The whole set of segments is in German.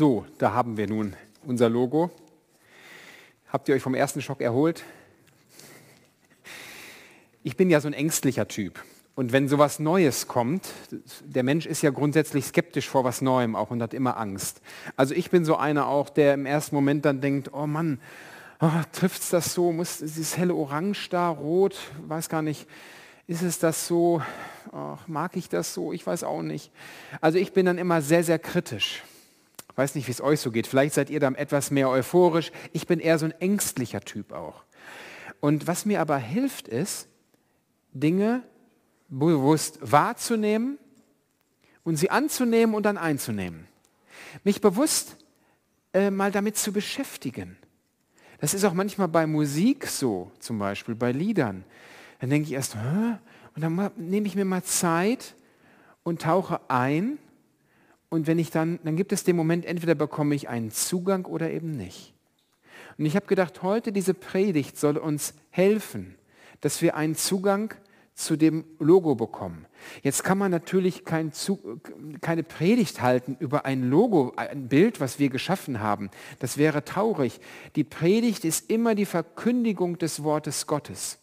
So, da haben wir nun unser Logo. Habt ihr euch vom ersten Schock erholt? Ich bin ja so ein ängstlicher Typ. Und wenn sowas Neues kommt, der Mensch ist ja grundsätzlich skeptisch vor was Neuem auch und hat immer Angst. Also ich bin so einer auch, der im ersten Moment dann denkt, oh Mann, oh, trifft es das so, muss dieses helle Orange da, rot, weiß gar nicht, ist es das so, oh, mag ich das so, ich weiß auch nicht. Also ich bin dann immer sehr, sehr kritisch. Weiß nicht, wie es euch so geht. Vielleicht seid ihr dann etwas mehr euphorisch. Ich bin eher so ein ängstlicher Typ auch. Und was mir aber hilft, ist, Dinge bewusst wahrzunehmen und sie anzunehmen und dann einzunehmen. Mich bewusst äh, mal damit zu beschäftigen. Das ist auch manchmal bei Musik so, zum Beispiel bei Liedern. Dann denke ich erst, Hä? und dann nehme ich mir mal Zeit und tauche ein. Und wenn ich dann, dann gibt es den Moment, entweder bekomme ich einen Zugang oder eben nicht. Und ich habe gedacht, heute diese Predigt soll uns helfen, dass wir einen Zugang zu dem Logo bekommen. Jetzt kann man natürlich kein keine Predigt halten über ein Logo, ein Bild, was wir geschaffen haben. Das wäre traurig. Die Predigt ist immer die Verkündigung des Wortes Gottes.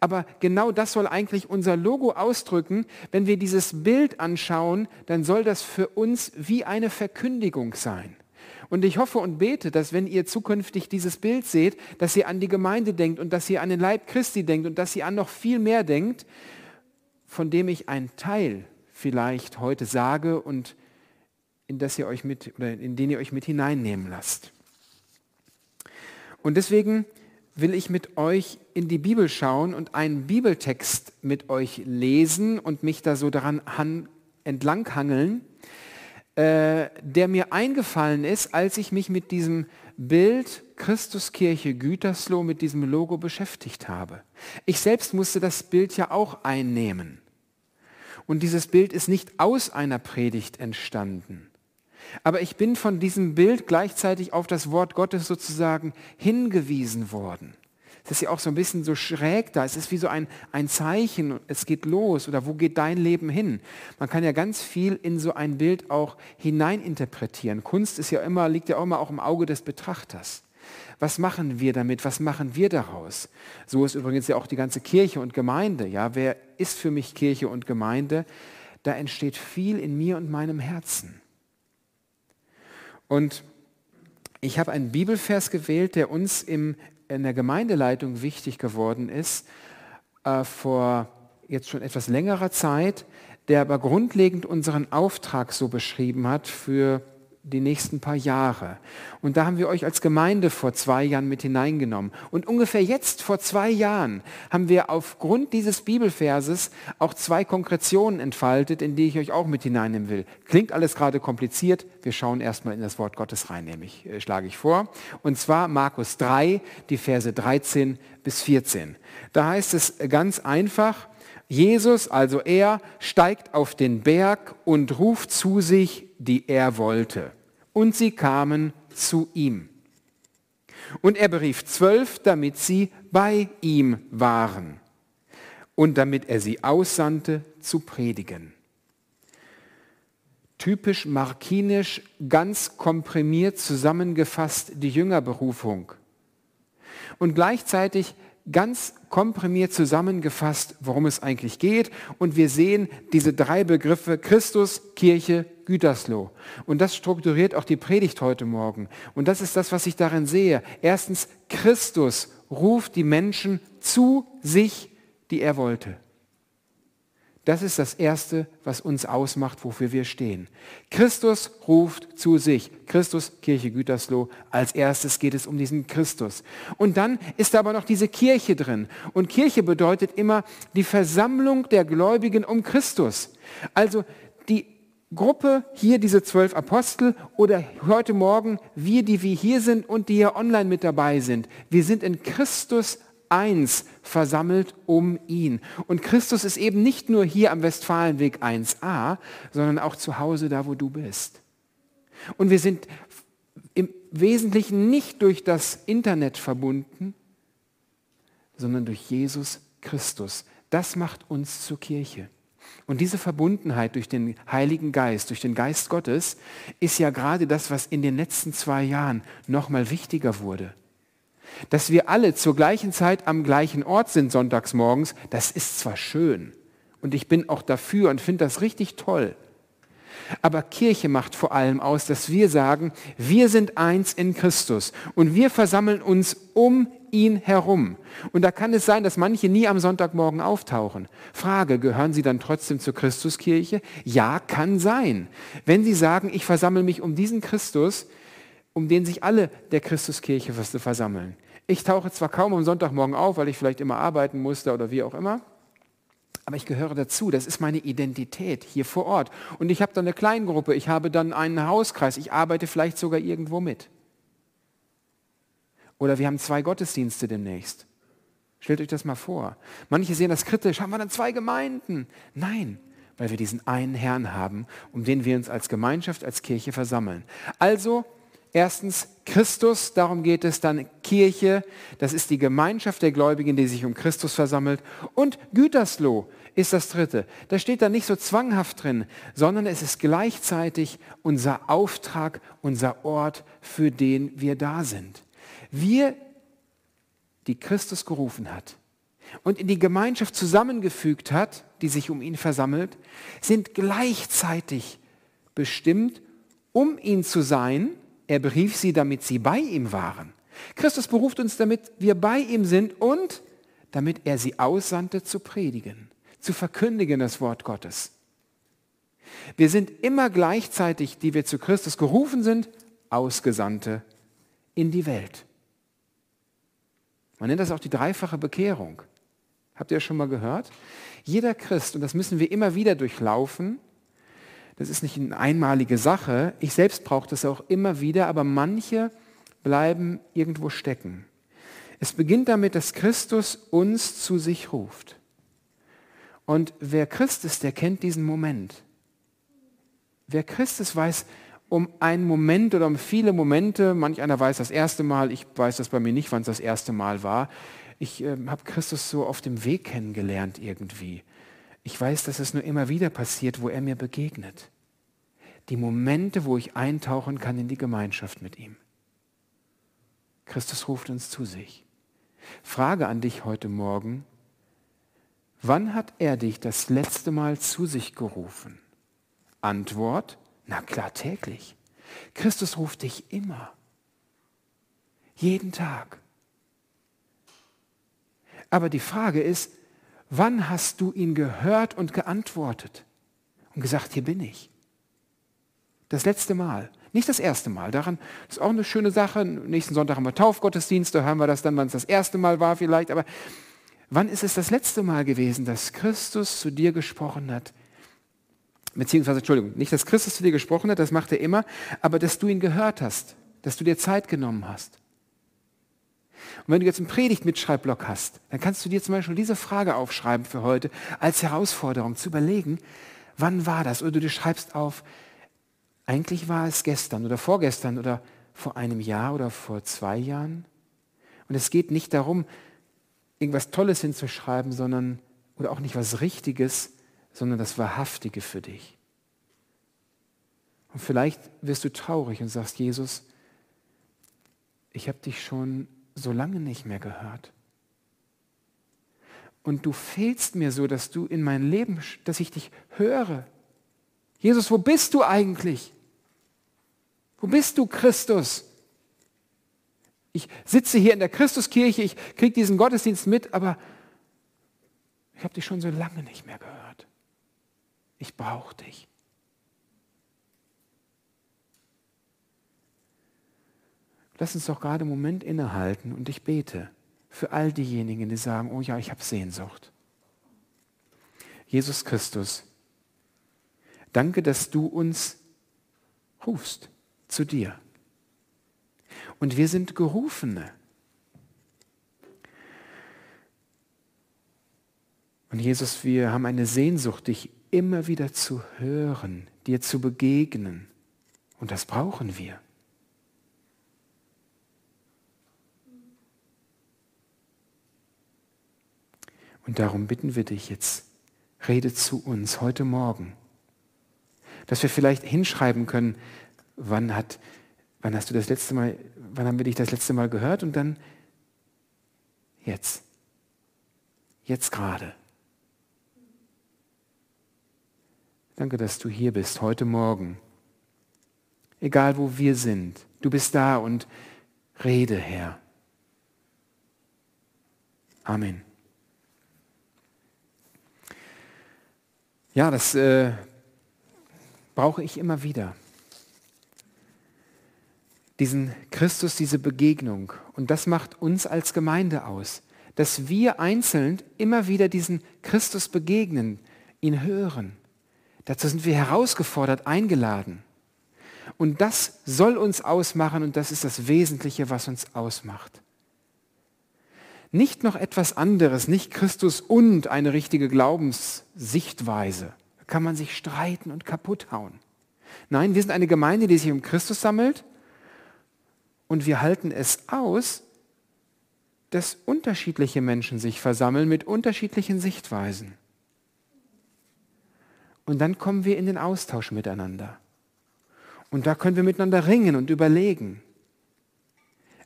Aber genau das soll eigentlich unser Logo ausdrücken. Wenn wir dieses Bild anschauen, dann soll das für uns wie eine Verkündigung sein. Und ich hoffe und bete, dass wenn ihr zukünftig dieses Bild seht, dass ihr an die Gemeinde denkt und dass ihr an den Leib Christi denkt und dass ihr an noch viel mehr denkt, von dem ich einen Teil vielleicht heute sage und in, das ihr euch mit, oder in den ihr euch mit hineinnehmen lasst. Und deswegen will ich mit euch in die Bibel schauen und einen Bibeltext mit euch lesen und mich da so daran entlanghangeln, äh, der mir eingefallen ist, als ich mich mit diesem Bild Christuskirche Gütersloh, mit diesem Logo beschäftigt habe. Ich selbst musste das Bild ja auch einnehmen. Und dieses Bild ist nicht aus einer Predigt entstanden. Aber ich bin von diesem Bild gleichzeitig auf das Wort Gottes sozusagen hingewiesen worden. Es ist ja auch so ein bisschen so schräg da. Es ist wie so ein, ein Zeichen, es geht los oder wo geht dein Leben hin? Man kann ja ganz viel in so ein Bild auch hineininterpretieren. Kunst ist ja immer, liegt ja auch immer auch im Auge des Betrachters. Was machen wir damit? Was machen wir daraus? So ist übrigens ja auch die ganze Kirche und Gemeinde. Ja, wer ist für mich Kirche und Gemeinde? Da entsteht viel in mir und meinem Herzen. Und ich habe einen Bibelvers gewählt, der uns im in der Gemeindeleitung wichtig geworden ist, äh, vor jetzt schon etwas längerer Zeit, der aber grundlegend unseren Auftrag so beschrieben hat für die nächsten paar Jahre. Und da haben wir euch als Gemeinde vor zwei Jahren mit hineingenommen. Und ungefähr jetzt vor zwei Jahren haben wir aufgrund dieses Bibelverses auch zwei Konkretionen entfaltet, in die ich euch auch mit hineinnehmen will. Klingt alles gerade kompliziert. Wir schauen erstmal in das Wort Gottes rein, nämlich äh, schlage ich vor. Und zwar Markus 3, die Verse 13 bis 14. Da heißt es ganz einfach, Jesus, also er, steigt auf den Berg und ruft zu sich, die er wollte. Und sie kamen zu ihm. Und er berief zwölf, damit sie bei ihm waren und damit er sie aussandte zu predigen. Typisch markinisch, ganz komprimiert zusammengefasst die Jüngerberufung. Und gleichzeitig ganz komprimiert zusammengefasst, worum es eigentlich geht. Und wir sehen diese drei Begriffe Christus, Kirche, Gütersloh. Und das strukturiert auch die Predigt heute Morgen. Und das ist das, was ich darin sehe. Erstens, Christus ruft die Menschen zu sich, die er wollte. Das ist das Erste, was uns ausmacht, wofür wir stehen. Christus ruft zu sich. Christus, Kirche Gütersloh. Als erstes geht es um diesen Christus. Und dann ist da aber noch diese Kirche drin. Und Kirche bedeutet immer die Versammlung der Gläubigen um Christus. Also die Gruppe, hier diese zwölf Apostel oder heute Morgen wir, die wir hier sind und die hier online mit dabei sind. Wir sind in Christus eins versammelt um ihn. Und Christus ist eben nicht nur hier am Westfalenweg 1a, sondern auch zu Hause da, wo du bist. Und wir sind im Wesentlichen nicht durch das Internet verbunden, sondern durch Jesus Christus. Das macht uns zur Kirche. Und diese Verbundenheit durch den Heiligen Geist, durch den Geist Gottes, ist ja gerade das, was in den letzten zwei Jahren nochmal wichtiger wurde. Dass wir alle zur gleichen Zeit am gleichen Ort sind sonntags morgens, das ist zwar schön und ich bin auch dafür und finde das richtig toll. Aber Kirche macht vor allem aus, dass wir sagen, wir sind eins in Christus und wir versammeln uns um ihn herum. Und da kann es sein, dass manche nie am Sonntagmorgen auftauchen. Frage, gehören sie dann trotzdem zur Christuskirche? Ja, kann sein. Wenn sie sagen, ich versammle mich um diesen Christus, um den sich alle der Christuskirche versammeln. Ich tauche zwar kaum am Sonntagmorgen auf, weil ich vielleicht immer arbeiten musste oder wie auch immer, aber ich gehöre dazu, das ist meine Identität hier vor Ort. Und ich habe dann eine Kleingruppe, ich habe dann einen Hauskreis, ich arbeite vielleicht sogar irgendwo mit. Oder wir haben zwei Gottesdienste demnächst. Stellt euch das mal vor. Manche sehen das kritisch, haben wir dann zwei Gemeinden? Nein, weil wir diesen einen Herrn haben, um den wir uns als Gemeinschaft, als Kirche versammeln. Also Erstens Christus, darum geht es dann Kirche, das ist die Gemeinschaft der Gläubigen, die sich um Christus versammelt. Und Gütersloh ist das dritte. Da steht da nicht so zwanghaft drin, sondern es ist gleichzeitig unser Auftrag, unser Ort, für den wir da sind. Wir, die Christus gerufen hat und in die Gemeinschaft zusammengefügt hat, die sich um ihn versammelt, sind gleichzeitig bestimmt, um ihn zu sein, er berief sie, damit sie bei ihm waren. Christus beruft uns, damit wir bei ihm sind und damit er sie aussandte zu predigen, zu verkündigen das Wort Gottes. Wir sind immer gleichzeitig, die wir zu Christus gerufen sind, Ausgesandte in die Welt. Man nennt das auch die dreifache Bekehrung. Habt ihr das schon mal gehört? Jeder Christ, und das müssen wir immer wieder durchlaufen, das ist nicht eine einmalige Sache. Ich selbst brauche das auch immer wieder, aber manche bleiben irgendwo stecken. Es beginnt damit, dass Christus uns zu sich ruft. Und wer Christ ist, der kennt diesen Moment. Wer Christ ist, weiß um einen Moment oder um viele Momente, manch einer weiß das erste Mal, ich weiß das bei mir nicht, wann es das erste Mal war. Ich äh, habe Christus so auf dem Weg kennengelernt irgendwie. Ich weiß, dass es nur immer wieder passiert, wo er mir begegnet. Die Momente, wo ich eintauchen kann in die Gemeinschaft mit ihm. Christus ruft uns zu sich. Frage an dich heute Morgen, wann hat er dich das letzte Mal zu sich gerufen? Antwort, na klar täglich. Christus ruft dich immer. Jeden Tag. Aber die Frage ist, Wann hast du ihn gehört und geantwortet und gesagt, hier bin ich? Das letzte Mal. Nicht das erste Mal. Daran ist auch eine schöne Sache. Nächsten Sonntag haben wir Taufgottesdienst, da hören wir das dann, wann es das erste Mal war vielleicht. Aber wann ist es das letzte Mal gewesen, dass Christus zu dir gesprochen hat? Beziehungsweise, Entschuldigung, nicht, dass Christus zu dir gesprochen hat, das macht er immer, aber dass du ihn gehört hast, dass du dir Zeit genommen hast. Und wenn du jetzt einen Predigt-Mitschreibblock hast, dann kannst du dir zum Beispiel diese Frage aufschreiben für heute als Herausforderung, zu überlegen, wann war das? Oder du schreibst auf, eigentlich war es gestern oder vorgestern oder vor einem Jahr oder vor zwei Jahren. Und es geht nicht darum, irgendwas Tolles hinzuschreiben, sondern, oder auch nicht was Richtiges, sondern das Wahrhaftige für dich. Und vielleicht wirst du traurig und sagst, Jesus, ich habe dich schon so lange nicht mehr gehört. Und du fehlst mir so, dass du in mein Leben, dass ich dich höre. Jesus, wo bist du eigentlich? Wo bist du, Christus? Ich sitze hier in der Christuskirche, ich kriege diesen Gottesdienst mit, aber ich habe dich schon so lange nicht mehr gehört. Ich brauche dich. Lass uns doch gerade einen Moment innehalten und ich bete für all diejenigen, die sagen, oh ja, ich habe Sehnsucht. Jesus Christus, danke, dass du uns rufst zu dir. Und wir sind Gerufene. Und Jesus, wir haben eine Sehnsucht, dich immer wieder zu hören, dir zu begegnen. Und das brauchen wir. Und darum bitten wir dich jetzt, rede zu uns heute Morgen. Dass wir vielleicht hinschreiben können, wann, hat, wann hast du das letzte Mal, wann haben wir dich das letzte Mal gehört und dann jetzt. Jetzt gerade. Danke, dass du hier bist heute Morgen. Egal wo wir sind, du bist da und rede, Herr. Amen. Ja, das äh, brauche ich immer wieder. Diesen Christus, diese Begegnung. Und das macht uns als Gemeinde aus, dass wir einzeln immer wieder diesen Christus begegnen, ihn hören. Dazu sind wir herausgefordert, eingeladen. Und das soll uns ausmachen und das ist das Wesentliche, was uns ausmacht. Nicht noch etwas anderes, nicht Christus und eine richtige Glaubenssichtweise. Kann man sich streiten und kaputt hauen. Nein, wir sind eine Gemeinde, die sich um Christus sammelt und wir halten es aus, dass unterschiedliche Menschen sich versammeln mit unterschiedlichen Sichtweisen. Und dann kommen wir in den Austausch miteinander. Und da können wir miteinander ringen und überlegen.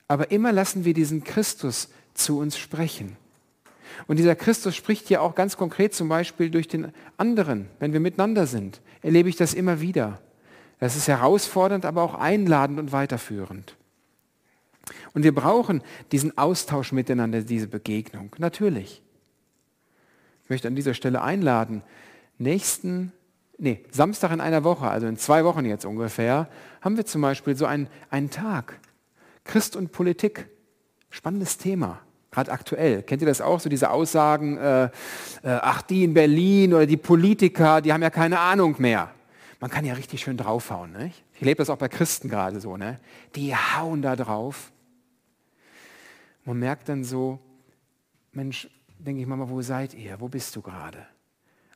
Aber immer lassen wir diesen Christus zu uns sprechen. Und dieser Christus spricht ja auch ganz konkret zum Beispiel durch den anderen, wenn wir miteinander sind. Erlebe ich das immer wieder. Das ist herausfordernd, aber auch einladend und weiterführend. Und wir brauchen diesen Austausch miteinander, diese Begegnung. Natürlich. Ich möchte an dieser Stelle einladen, nächsten, nee, Samstag in einer Woche, also in zwei Wochen jetzt ungefähr, haben wir zum Beispiel so einen, einen Tag. Christ und Politik. Spannendes Thema gerade aktuell. Kennt ihr das auch, so diese Aussagen, äh, äh, ach die in Berlin oder die Politiker, die haben ja keine Ahnung mehr. Man kann ja richtig schön draufhauen. Nicht? Ich lebe das auch bei Christen gerade so. Ne? Die hauen da drauf. Man merkt dann so, Mensch, denke ich mal, wo seid ihr? Wo bist du gerade?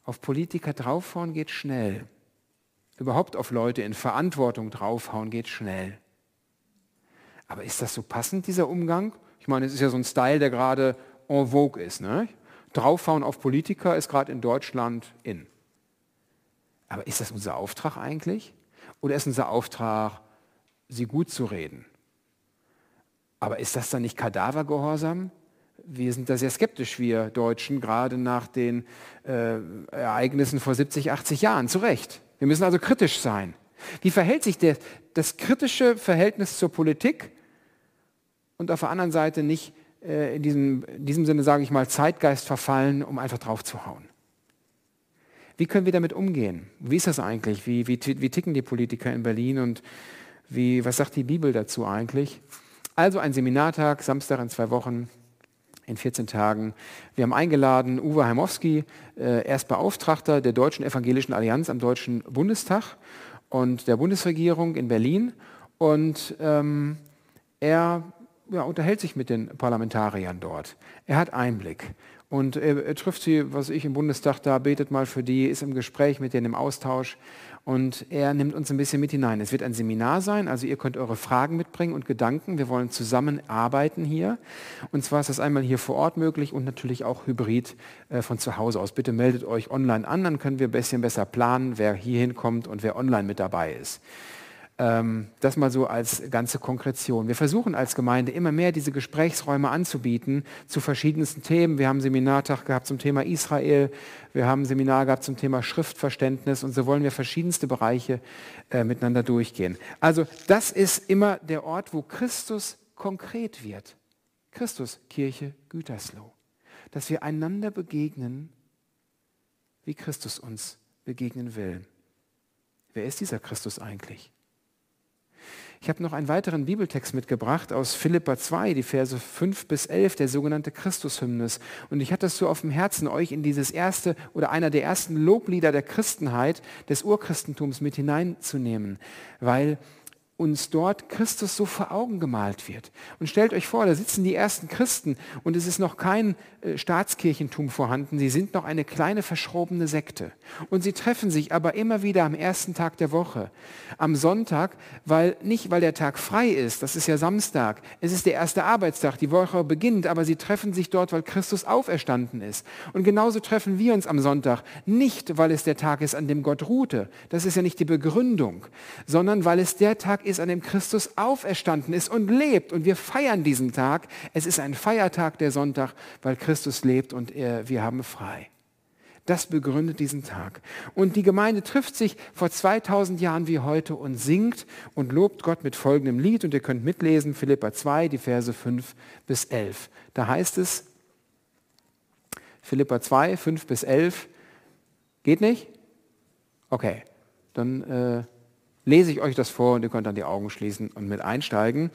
Auf Politiker draufhauen geht schnell. Überhaupt auf Leute in Verantwortung draufhauen geht schnell. Aber ist das so passend, dieser Umgang? Ich meine, es ist ja so ein Style, der gerade en vogue ist. Ne? Draufhauen auf Politiker ist gerade in Deutschland in. Aber ist das unser Auftrag eigentlich? Oder ist unser Auftrag, sie gut zu reden? Aber ist das dann nicht Kadavergehorsam? Wir sind da sehr skeptisch, wir Deutschen, gerade nach den äh, Ereignissen vor 70, 80 Jahren. Zu Recht. Wir müssen also kritisch sein. Wie verhält sich der, das kritische Verhältnis zur Politik und auf der anderen Seite nicht äh, in, diesem, in diesem Sinne, sage ich mal, Zeitgeist verfallen, um einfach drauf zu hauen. Wie können wir damit umgehen? Wie ist das eigentlich? Wie, wie, wie ticken die Politiker in Berlin und wie, was sagt die Bibel dazu eigentlich? Also ein Seminartag, Samstag in zwei Wochen, in 14 Tagen. Wir haben eingeladen Uwe Heimowski, äh, er ist Beauftragter der Deutschen Evangelischen Allianz am Deutschen Bundestag und der Bundesregierung in Berlin. Und ähm, er ja, unterhält sich mit den Parlamentariern dort. Er hat Einblick. Und er, er, trifft sie, was ich im Bundestag da, betet mal für die, ist im Gespräch mit denen im Austausch. Und er nimmt uns ein bisschen mit hinein. Es wird ein Seminar sein, also ihr könnt eure Fragen mitbringen und Gedanken. Wir wollen zusammenarbeiten hier. Und zwar ist das einmal hier vor Ort möglich und natürlich auch hybrid äh, von zu Hause aus. Bitte meldet euch online an, dann können wir ein bisschen besser planen, wer hier hinkommt und wer online mit dabei ist. Ähm, das mal so als ganze Konkretion. Wir versuchen als Gemeinde immer mehr diese Gesprächsräume anzubieten zu verschiedensten Themen. Wir haben Seminartag gehabt zum Thema Israel, wir haben Seminar gehabt zum Thema Schriftverständnis und so wollen wir verschiedenste Bereiche äh, miteinander durchgehen. Also das ist immer der Ort, wo Christus konkret wird. Christus, Kirche, Gütersloh. Dass wir einander begegnen, wie Christus uns begegnen will. Wer ist dieser Christus eigentlich? Ich habe noch einen weiteren Bibeltext mitgebracht aus Philippa 2, die Verse 5 bis 11, der sogenannte Christushymnus. Und ich hatte es so auf dem Herzen, euch in dieses erste oder einer der ersten Loblieder der Christenheit, des Urchristentums mit hineinzunehmen, weil uns dort Christus so vor Augen gemalt wird. Und stellt euch vor, da sitzen die ersten Christen und es ist noch kein äh, Staatskirchentum vorhanden, sie sind noch eine kleine verschrobene Sekte. Und sie treffen sich aber immer wieder am ersten Tag der Woche, am Sonntag, weil nicht weil der Tag frei ist, das ist ja Samstag, es ist der erste Arbeitstag, die Woche beginnt, aber sie treffen sich dort, weil Christus auferstanden ist. Und genauso treffen wir uns am Sonntag, nicht weil es der Tag ist, an dem Gott ruhte, das ist ja nicht die Begründung, sondern weil es der Tag ist, ist, an dem Christus auferstanden ist und lebt. Und wir feiern diesen Tag. Es ist ein Feiertag, der Sonntag, weil Christus lebt und er, wir haben frei. Das begründet diesen Tag. Und die Gemeinde trifft sich vor 2000 Jahren wie heute und singt und lobt Gott mit folgendem Lied. Und ihr könnt mitlesen, Philippa 2, die Verse 5 bis 11. Da heißt es, Philippa 2, 5 bis 11. Geht nicht? Okay, dann äh, lese ich euch das vor und ihr könnt dann die Augen schließen und mit einsteigen.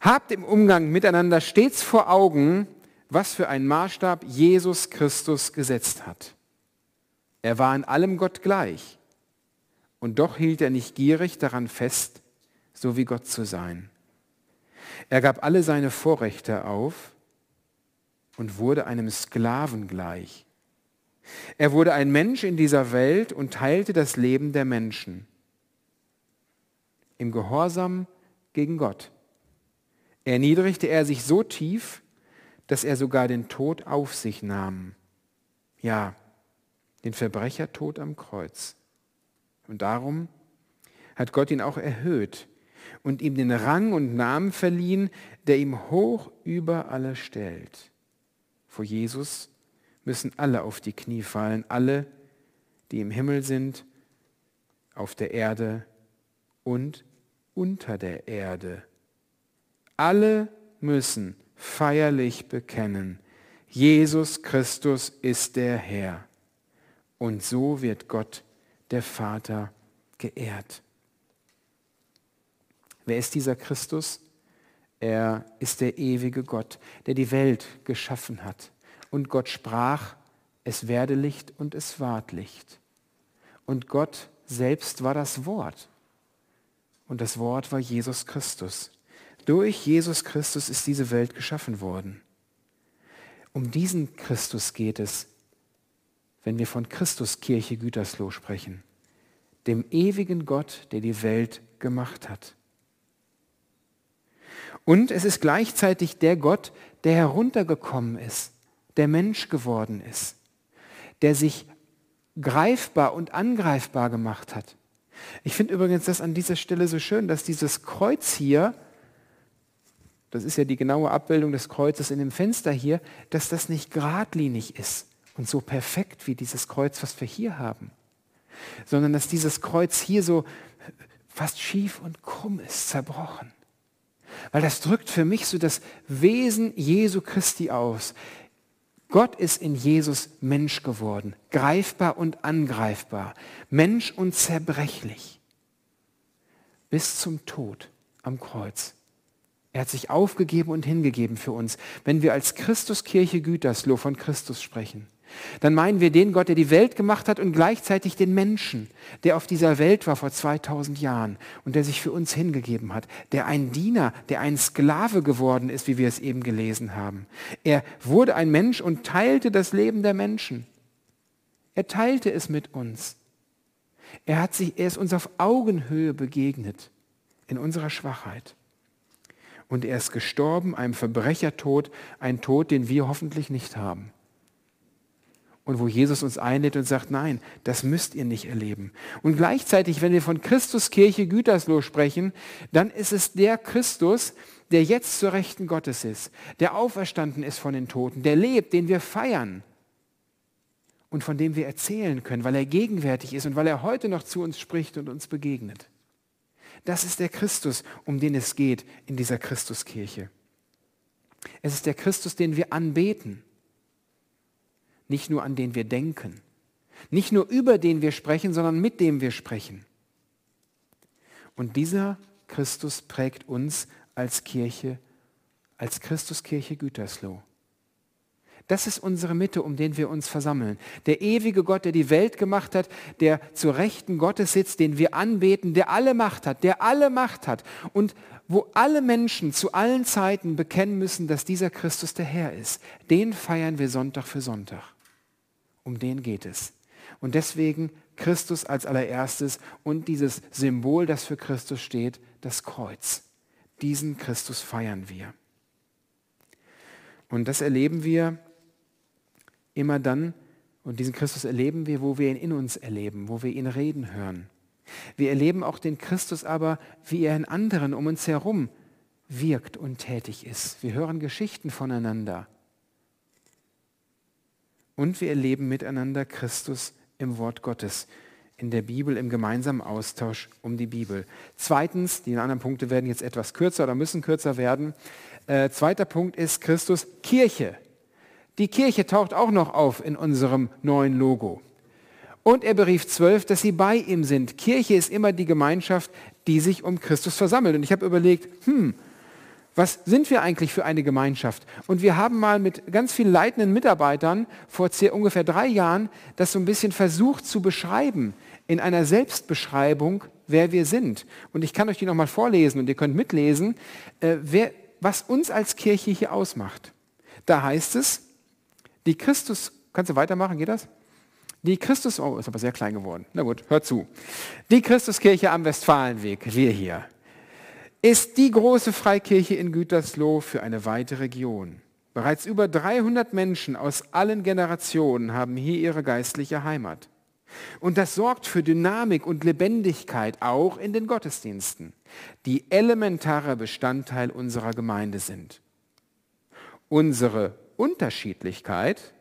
Habt im Umgang miteinander stets vor Augen, was für einen Maßstab Jesus Christus gesetzt hat. Er war in allem Gott gleich und doch hielt er nicht gierig daran fest, so wie Gott zu sein. Er gab alle seine Vorrechte auf und wurde einem Sklaven gleich. Er wurde ein Mensch in dieser Welt und teilte das Leben der Menschen im Gehorsam gegen Gott. Erniedrigte er sich so tief, dass er sogar den Tod auf sich nahm. Ja, den Verbrechertod am Kreuz. Und darum hat Gott ihn auch erhöht und ihm den Rang und Namen verliehen, der ihm hoch über alle stellt. Vor Jesus müssen alle auf die Knie fallen, alle, die im Himmel sind, auf der Erde und unter der Erde. Alle müssen feierlich bekennen, Jesus Christus ist der Herr. Und so wird Gott, der Vater, geehrt. Wer ist dieser Christus? Er ist der ewige Gott, der die Welt geschaffen hat. Und Gott sprach, es werde Licht und es ward Licht. Und Gott selbst war das Wort und das Wort war Jesus Christus. Durch Jesus Christus ist diese Welt geschaffen worden. Um diesen Christus geht es, wenn wir von Christuskirche Gütersloh sprechen, dem ewigen Gott, der die Welt gemacht hat. Und es ist gleichzeitig der Gott, der heruntergekommen ist, der Mensch geworden ist, der sich greifbar und angreifbar gemacht hat, ich finde übrigens das an dieser Stelle so schön, dass dieses Kreuz hier, das ist ja die genaue Abbildung des Kreuzes in dem Fenster hier, dass das nicht geradlinig ist und so perfekt wie dieses Kreuz, was wir hier haben, sondern dass dieses Kreuz hier so fast schief und krumm ist, zerbrochen. Weil das drückt für mich so das Wesen Jesu Christi aus. Gott ist in Jesus Mensch geworden, greifbar und angreifbar, Mensch und zerbrechlich, bis zum Tod am Kreuz. Er hat sich aufgegeben und hingegeben für uns. Wenn wir als Christuskirche Gütersloh von Christus sprechen, dann meinen wir den Gott, der die Welt gemacht hat und gleichzeitig den Menschen, der auf dieser Welt war vor 2000 Jahren und der sich für uns hingegeben hat, der ein Diener, der ein Sklave geworden ist, wie wir es eben gelesen haben. Er wurde ein Mensch und teilte das Leben der Menschen. Er teilte es mit uns. Er, hat sich, er ist uns auf Augenhöhe begegnet in unserer Schwachheit. Und er ist gestorben, einem Verbrechertod, ein Tod, den wir hoffentlich nicht haben und wo Jesus uns einlädt und sagt, nein, das müsst ihr nicht erleben. Und gleichzeitig, wenn wir von Christus Kirche Gütersloh sprechen, dann ist es der Christus, der jetzt zur Rechten Gottes ist, der auferstanden ist von den Toten, der lebt, den wir feiern und von dem wir erzählen können, weil er gegenwärtig ist und weil er heute noch zu uns spricht und uns begegnet. Das ist der Christus, um den es geht in dieser Christuskirche. Es ist der Christus, den wir anbeten nicht nur an den wir denken, nicht nur über den wir sprechen, sondern mit dem wir sprechen. Und dieser Christus prägt uns als Kirche, als Christuskirche Gütersloh. Das ist unsere Mitte, um den wir uns versammeln. Der ewige Gott, der die Welt gemacht hat, der zur Rechten Gottes sitzt, den wir anbeten, der alle Macht hat, der alle Macht hat und wo alle Menschen zu allen Zeiten bekennen müssen, dass dieser Christus der Herr ist. Den feiern wir Sonntag für Sonntag. Um den geht es. Und deswegen Christus als allererstes und dieses Symbol, das für Christus steht, das Kreuz. Diesen Christus feiern wir. Und das erleben wir immer dann, und diesen Christus erleben wir, wo wir ihn in uns erleben, wo wir ihn reden hören. Wir erleben auch den Christus aber, wie er in anderen um uns herum wirkt und tätig ist. Wir hören Geschichten voneinander. Und wir erleben miteinander Christus im Wort Gottes, in der Bibel, im gemeinsamen Austausch um die Bibel. Zweitens, die anderen Punkte werden jetzt etwas kürzer oder müssen kürzer werden. Äh, zweiter Punkt ist Christus Kirche. Die Kirche taucht auch noch auf in unserem neuen Logo. Und er berief zwölf, dass sie bei ihm sind. Kirche ist immer die Gemeinschaft, die sich um Christus versammelt. Und ich habe überlegt, hm, was sind wir eigentlich für eine Gemeinschaft? Und wir haben mal mit ganz vielen leitenden Mitarbeitern vor ungefähr drei Jahren das so ein bisschen versucht zu beschreiben, in einer Selbstbeschreibung, wer wir sind. Und ich kann euch die nochmal vorlesen und ihr könnt mitlesen, äh, wer, was uns als Kirche hier ausmacht. Da heißt es, die Christus, kannst du weitermachen, geht das? Die Christus, oh, ist aber sehr klein geworden. Na gut, hört zu. Die Christuskirche am Westfalenweg, wir hier, ist die große Freikirche in Gütersloh für eine weite Region. Bereits über 300 Menschen aus allen Generationen haben hier ihre geistliche Heimat. Und das sorgt für Dynamik und Lebendigkeit auch in den Gottesdiensten, die elementarer Bestandteil unserer Gemeinde sind. Unsere Unterschiedlichkeit,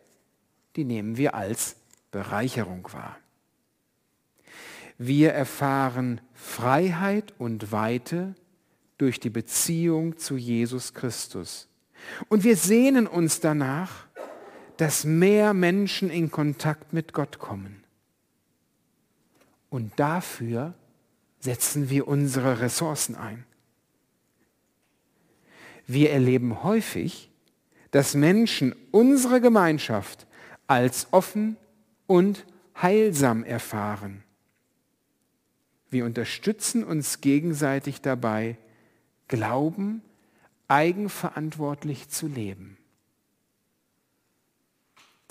die nehmen wir als Bereicherung wahr. Wir erfahren Freiheit und Weite durch die Beziehung zu Jesus Christus. Und wir sehnen uns danach, dass mehr Menschen in Kontakt mit Gott kommen. Und dafür setzen wir unsere Ressourcen ein. Wir erleben häufig, dass Menschen unsere Gemeinschaft als offen und heilsam erfahren. Wir unterstützen uns gegenseitig dabei, Glauben eigenverantwortlich zu leben.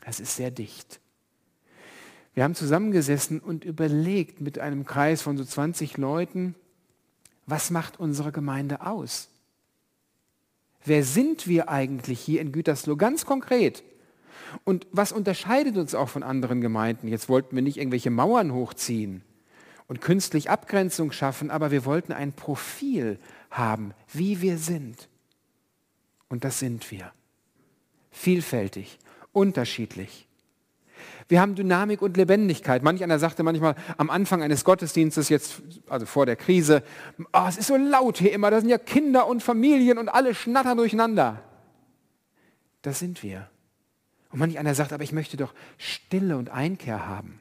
Das ist sehr dicht. Wir haben zusammengesessen und überlegt mit einem Kreis von so 20 Leuten, was macht unsere Gemeinde aus? Wer sind wir eigentlich hier in Gütersloh ganz konkret? Und was unterscheidet uns auch von anderen Gemeinden? Jetzt wollten wir nicht irgendwelche Mauern hochziehen und künstlich Abgrenzung schaffen, aber wir wollten ein Profil haben, wie wir sind. Und das sind wir. Vielfältig, unterschiedlich. Wir haben Dynamik und Lebendigkeit. Manch einer sagte manchmal am Anfang eines Gottesdienstes, jetzt, also vor der Krise, oh, es ist so laut hier immer, da sind ja Kinder und Familien und alle schnattern durcheinander. Das sind wir. Und manch einer sagt, aber ich möchte doch Stille und Einkehr haben.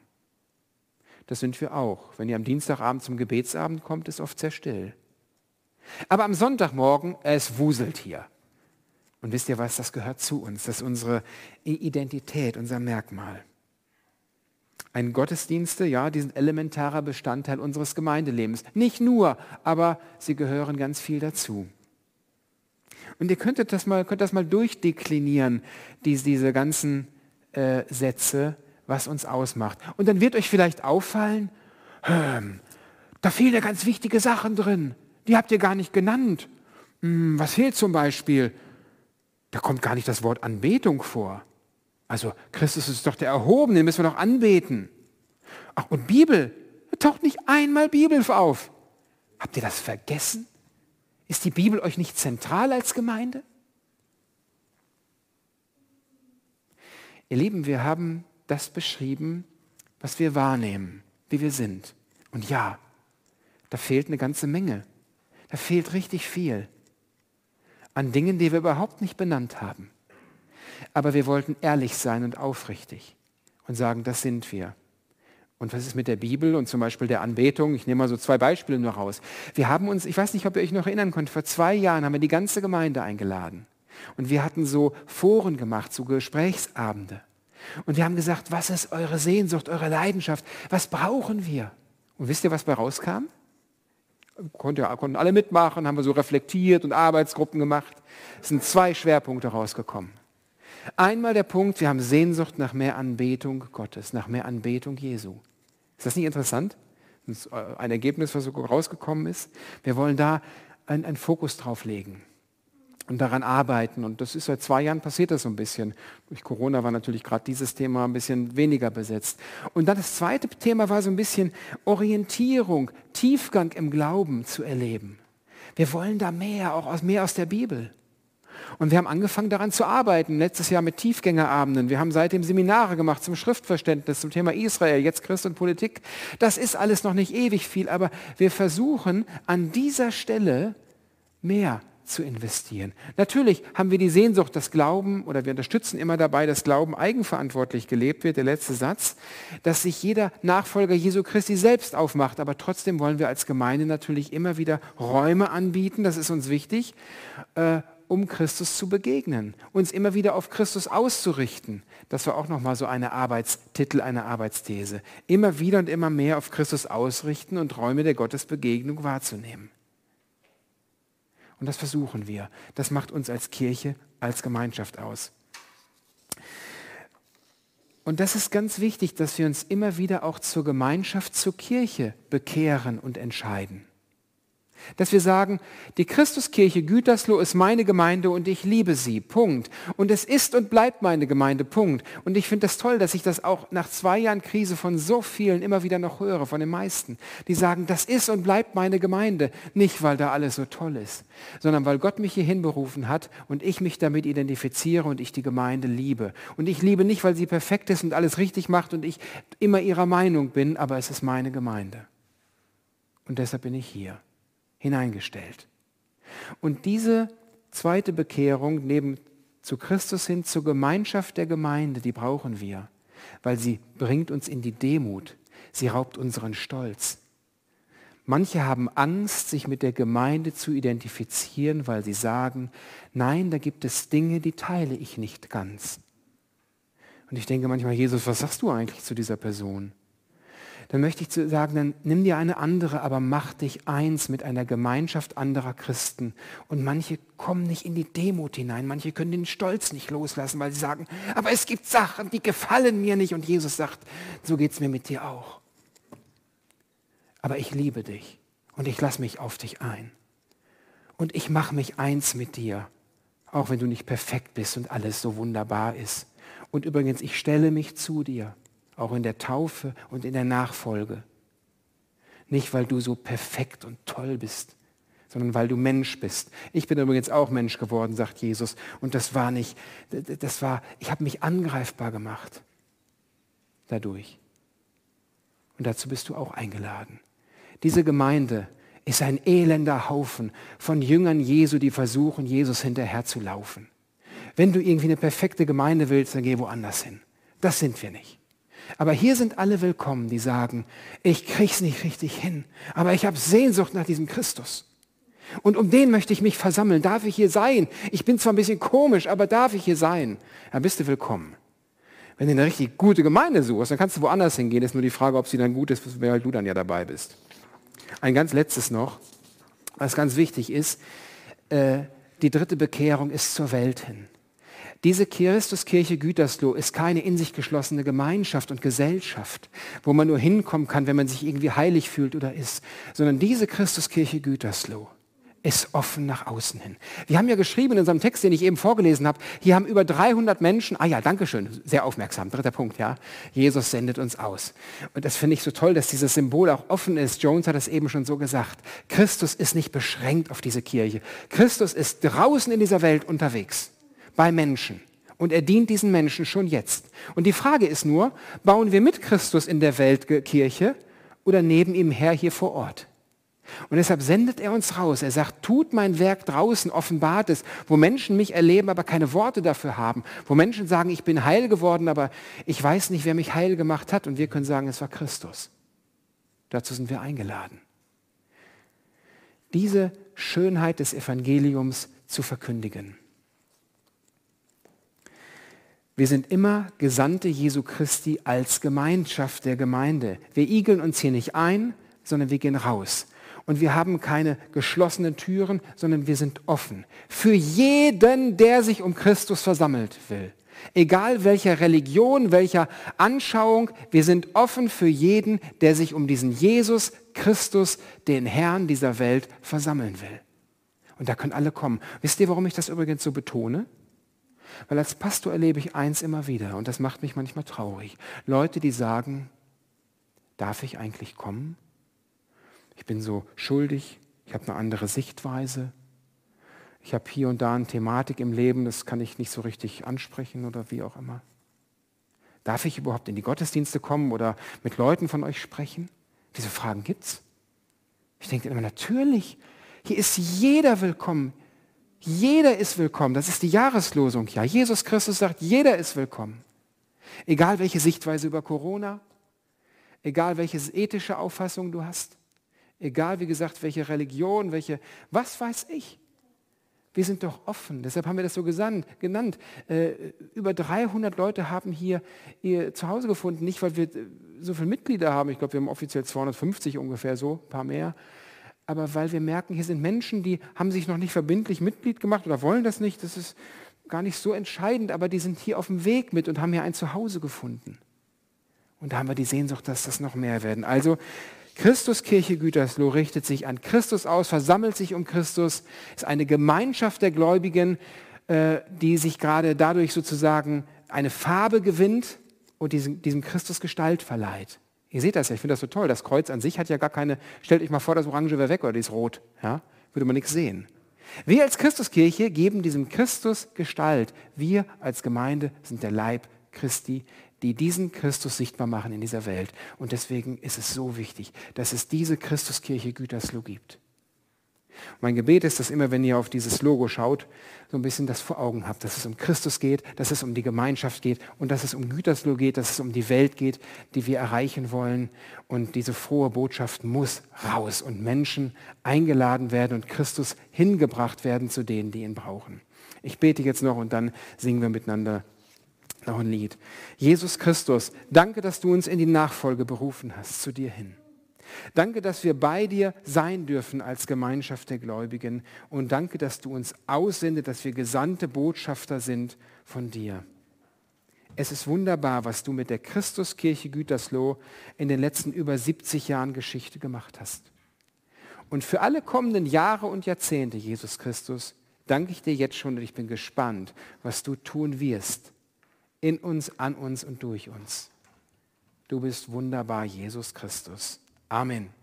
Das sind wir auch. Wenn ihr am Dienstagabend zum Gebetsabend kommt, ist oft sehr still. Aber am Sonntagmorgen, es wuselt hier. Und wisst ihr was, das gehört zu uns. Das ist unsere Identität, unser Merkmal. Ein Gottesdienste, ja, die sind elementarer Bestandteil unseres Gemeindelebens. Nicht nur, aber sie gehören ganz viel dazu. Und ihr könntet das mal, könnt das mal durchdeklinieren, diese, diese ganzen äh, Sätze, was uns ausmacht. Und dann wird euch vielleicht auffallen, hm, da fehlen ja ganz wichtige Sachen drin. Die habt ihr gar nicht genannt. Hm, was fehlt zum Beispiel? Da kommt gar nicht das Wort Anbetung vor. Also Christus ist doch der Erhobene, den müssen wir doch anbeten. Ach, und Bibel, da taucht nicht einmal Bibel auf. Habt ihr das vergessen? Ist die Bibel euch nicht zentral als Gemeinde? Ihr Lieben, wir haben das beschrieben, was wir wahrnehmen, wie wir sind. Und ja, da fehlt eine ganze Menge. Da fehlt richtig viel an Dingen, die wir überhaupt nicht benannt haben. Aber wir wollten ehrlich sein und aufrichtig und sagen, das sind wir. Und was ist mit der Bibel und zum Beispiel der Anbetung? Ich nehme mal so zwei Beispiele nur raus. Wir haben uns, ich weiß nicht, ob ihr euch noch erinnern könnt, vor zwei Jahren haben wir die ganze Gemeinde eingeladen. Und wir hatten so Foren gemacht, so Gesprächsabende. Und wir haben gesagt, was ist eure Sehnsucht, eure Leidenschaft? Was brauchen wir? Und wisst ihr, was bei rauskam? Konnte, konnten alle mitmachen, haben wir so reflektiert und Arbeitsgruppen gemacht. Es sind zwei Schwerpunkte rausgekommen. Einmal der Punkt, wir haben Sehnsucht nach mehr Anbetung Gottes, nach mehr Anbetung Jesu. Ist das nicht interessant? Das ist ein Ergebnis, was so rausgekommen ist. Wir wollen da einen, einen Fokus drauf legen und daran arbeiten. Und das ist seit zwei Jahren passiert das so ein bisschen. Durch Corona war natürlich gerade dieses Thema ein bisschen weniger besetzt. Und dann das zweite Thema war so ein bisschen Orientierung, Tiefgang im Glauben zu erleben. Wir wollen da mehr, auch aus, mehr aus der Bibel. Und wir haben angefangen daran zu arbeiten, letztes Jahr mit Tiefgängerabenden. Wir haben seitdem Seminare gemacht zum Schriftverständnis, zum Thema Israel, jetzt Christ und Politik. Das ist alles noch nicht ewig viel, aber wir versuchen an dieser Stelle mehr zu investieren. Natürlich haben wir die Sehnsucht, dass Glauben, oder wir unterstützen immer dabei, dass Glauben eigenverantwortlich gelebt wird, der letzte Satz, dass sich jeder Nachfolger Jesu Christi selbst aufmacht. Aber trotzdem wollen wir als Gemeinde natürlich immer wieder Räume anbieten, das ist uns wichtig, äh, um Christus zu begegnen, uns immer wieder auf Christus auszurichten. Das war auch nochmal so eine Arbeitstitel, eine Arbeitsthese. Immer wieder und immer mehr auf Christus ausrichten und Räume der Gottesbegegnung wahrzunehmen. Und das versuchen wir. Das macht uns als Kirche, als Gemeinschaft aus. Und das ist ganz wichtig, dass wir uns immer wieder auch zur Gemeinschaft, zur Kirche bekehren und entscheiden. Dass wir sagen, die Christuskirche Gütersloh ist meine Gemeinde und ich liebe sie. Punkt. Und es ist und bleibt meine Gemeinde. Punkt. Und ich finde das toll, dass ich das auch nach zwei Jahren Krise von so vielen immer wieder noch höre, von den meisten, die sagen, das ist und bleibt meine Gemeinde. Nicht, weil da alles so toll ist, sondern weil Gott mich hierhin berufen hat und ich mich damit identifiziere und ich die Gemeinde liebe. Und ich liebe nicht, weil sie perfekt ist und alles richtig macht und ich immer ihrer Meinung bin, aber es ist meine Gemeinde. Und deshalb bin ich hier hineingestellt. Und diese zweite Bekehrung neben zu Christus hin zur Gemeinschaft der Gemeinde, die brauchen wir, weil sie bringt uns in die Demut. Sie raubt unseren Stolz. Manche haben Angst, sich mit der Gemeinde zu identifizieren, weil sie sagen, nein, da gibt es Dinge, die teile ich nicht ganz. Und ich denke manchmal, Jesus, was sagst du eigentlich zu dieser Person? Dann möchte ich sagen, dann nimm dir eine andere, aber mach dich eins mit einer Gemeinschaft anderer Christen. Und manche kommen nicht in die Demut hinein, manche können den Stolz nicht loslassen, weil sie sagen, aber es gibt Sachen, die gefallen mir nicht. Und Jesus sagt, so geht es mir mit dir auch. Aber ich liebe dich und ich lasse mich auf dich ein. Und ich mache mich eins mit dir, auch wenn du nicht perfekt bist und alles so wunderbar ist. Und übrigens, ich stelle mich zu dir auch in der Taufe und in der Nachfolge. Nicht, weil du so perfekt und toll bist, sondern weil du Mensch bist. Ich bin übrigens auch Mensch geworden, sagt Jesus. Und das war nicht, das war, ich habe mich angreifbar gemacht dadurch. Und dazu bist du auch eingeladen. Diese Gemeinde ist ein elender Haufen von Jüngern Jesu, die versuchen, Jesus hinterher zu laufen. Wenn du irgendwie eine perfekte Gemeinde willst, dann geh woanders hin. Das sind wir nicht. Aber hier sind alle willkommen, die sagen, ich krieg's nicht richtig hin, aber ich habe Sehnsucht nach diesem Christus. Und um den möchte ich mich versammeln. Darf ich hier sein? Ich bin zwar ein bisschen komisch, aber darf ich hier sein? Dann bist du willkommen. Wenn du eine richtig gute Gemeinde suchst, dann kannst du woanders hingehen. Ist nur die Frage, ob sie dann gut ist, weil du dann ja dabei bist. Ein ganz letztes noch, was ganz wichtig ist. Äh, die dritte Bekehrung ist zur Welt hin. Diese Christuskirche Gütersloh ist keine in sich geschlossene Gemeinschaft und Gesellschaft, wo man nur hinkommen kann, wenn man sich irgendwie heilig fühlt oder ist, sondern diese Christuskirche Gütersloh ist offen nach außen hin. Wir haben ja geschrieben in unserem Text, den ich eben vorgelesen habe, hier haben über 300 Menschen, ah ja, danke schön, sehr aufmerksam, dritter Punkt, ja, Jesus sendet uns aus. Und das finde ich so toll, dass dieses Symbol auch offen ist. Jones hat es eben schon so gesagt. Christus ist nicht beschränkt auf diese Kirche. Christus ist draußen in dieser Welt unterwegs bei Menschen. Und er dient diesen Menschen schon jetzt. Und die Frage ist nur, bauen wir mit Christus in der Weltkirche oder neben ihm her hier vor Ort? Und deshalb sendet er uns raus. Er sagt, tut mein Werk draußen, offenbart es, wo Menschen mich erleben, aber keine Worte dafür haben. Wo Menschen sagen, ich bin heil geworden, aber ich weiß nicht, wer mich heil gemacht hat. Und wir können sagen, es war Christus. Dazu sind wir eingeladen. Diese Schönheit des Evangeliums zu verkündigen. Wir sind immer Gesandte Jesu Christi als Gemeinschaft der Gemeinde. Wir igeln uns hier nicht ein, sondern wir gehen raus. Und wir haben keine geschlossenen Türen, sondern wir sind offen. Für jeden, der sich um Christus versammelt will. Egal welcher Religion, welcher Anschauung, wir sind offen für jeden, der sich um diesen Jesus Christus, den Herrn dieser Welt, versammeln will. Und da können alle kommen. Wisst ihr, warum ich das übrigens so betone? Weil als Pastor erlebe ich eins immer wieder, und das macht mich manchmal traurig. Leute, die sagen, darf ich eigentlich kommen? Ich bin so schuldig, ich habe eine andere Sichtweise, ich habe hier und da eine Thematik im Leben, das kann ich nicht so richtig ansprechen oder wie auch immer. Darf ich überhaupt in die Gottesdienste kommen oder mit Leuten von euch sprechen? Diese Fragen gibt es. Ich denke immer, natürlich, hier ist jeder willkommen. Jeder ist willkommen. Das ist die Jahreslosung. Ja, Jesus Christus sagt, jeder ist willkommen. Egal welche Sichtweise über Corona, egal welche ethische Auffassung du hast, egal wie gesagt, welche Religion, welche, was weiß ich. Wir sind doch offen. Deshalb haben wir das so gesandt, genannt. Äh, über 300 Leute haben hier ihr Zuhause gefunden. Nicht, weil wir so viele Mitglieder haben. Ich glaube, wir haben offiziell 250 ungefähr so, ein paar mehr. Aber weil wir merken, hier sind Menschen, die haben sich noch nicht verbindlich Mitglied gemacht oder wollen das nicht. Das ist gar nicht so entscheidend, aber die sind hier auf dem Weg mit und haben hier ein Zuhause gefunden. Und da haben wir die Sehnsucht, dass das noch mehr werden. Also Christuskirche Gütersloh richtet sich an Christus aus, versammelt sich um Christus, ist eine Gemeinschaft der Gläubigen, äh, die sich gerade dadurch sozusagen eine Farbe gewinnt und diesem, diesem Christus Gestalt verleiht. Ihr seht das ja, ich finde das so toll. Das Kreuz an sich hat ja gar keine, stellt euch mal vor, das Orange wäre weg oder das Rot. Ja? Würde man nichts sehen. Wir als Christuskirche geben diesem Christus Gestalt. Wir als Gemeinde sind der Leib Christi, die diesen Christus sichtbar machen in dieser Welt. Und deswegen ist es so wichtig, dass es diese Christuskirche Gütersloh gibt. Mein Gebet ist, dass immer, wenn ihr auf dieses Logo schaut, so ein bisschen das vor Augen habt, dass es um Christus geht, dass es um die Gemeinschaft geht und dass es um Gütersloh geht, dass es um die Welt geht, die wir erreichen wollen. Und diese frohe Botschaft muss raus und Menschen eingeladen werden und Christus hingebracht werden zu denen, die ihn brauchen. Ich bete jetzt noch und dann singen wir miteinander noch ein Lied. Jesus Christus, danke, dass du uns in die Nachfolge berufen hast, zu dir hin. Danke, dass wir bei dir sein dürfen als Gemeinschaft der Gläubigen. Und danke, dass du uns aussendet, dass wir gesandte Botschafter sind von dir. Es ist wunderbar, was du mit der Christuskirche Gütersloh in den letzten über 70 Jahren Geschichte gemacht hast. Und für alle kommenden Jahre und Jahrzehnte, Jesus Christus, danke ich dir jetzt schon und ich bin gespannt, was du tun wirst in uns, an uns und durch uns. Du bist wunderbar, Jesus Christus. Amen.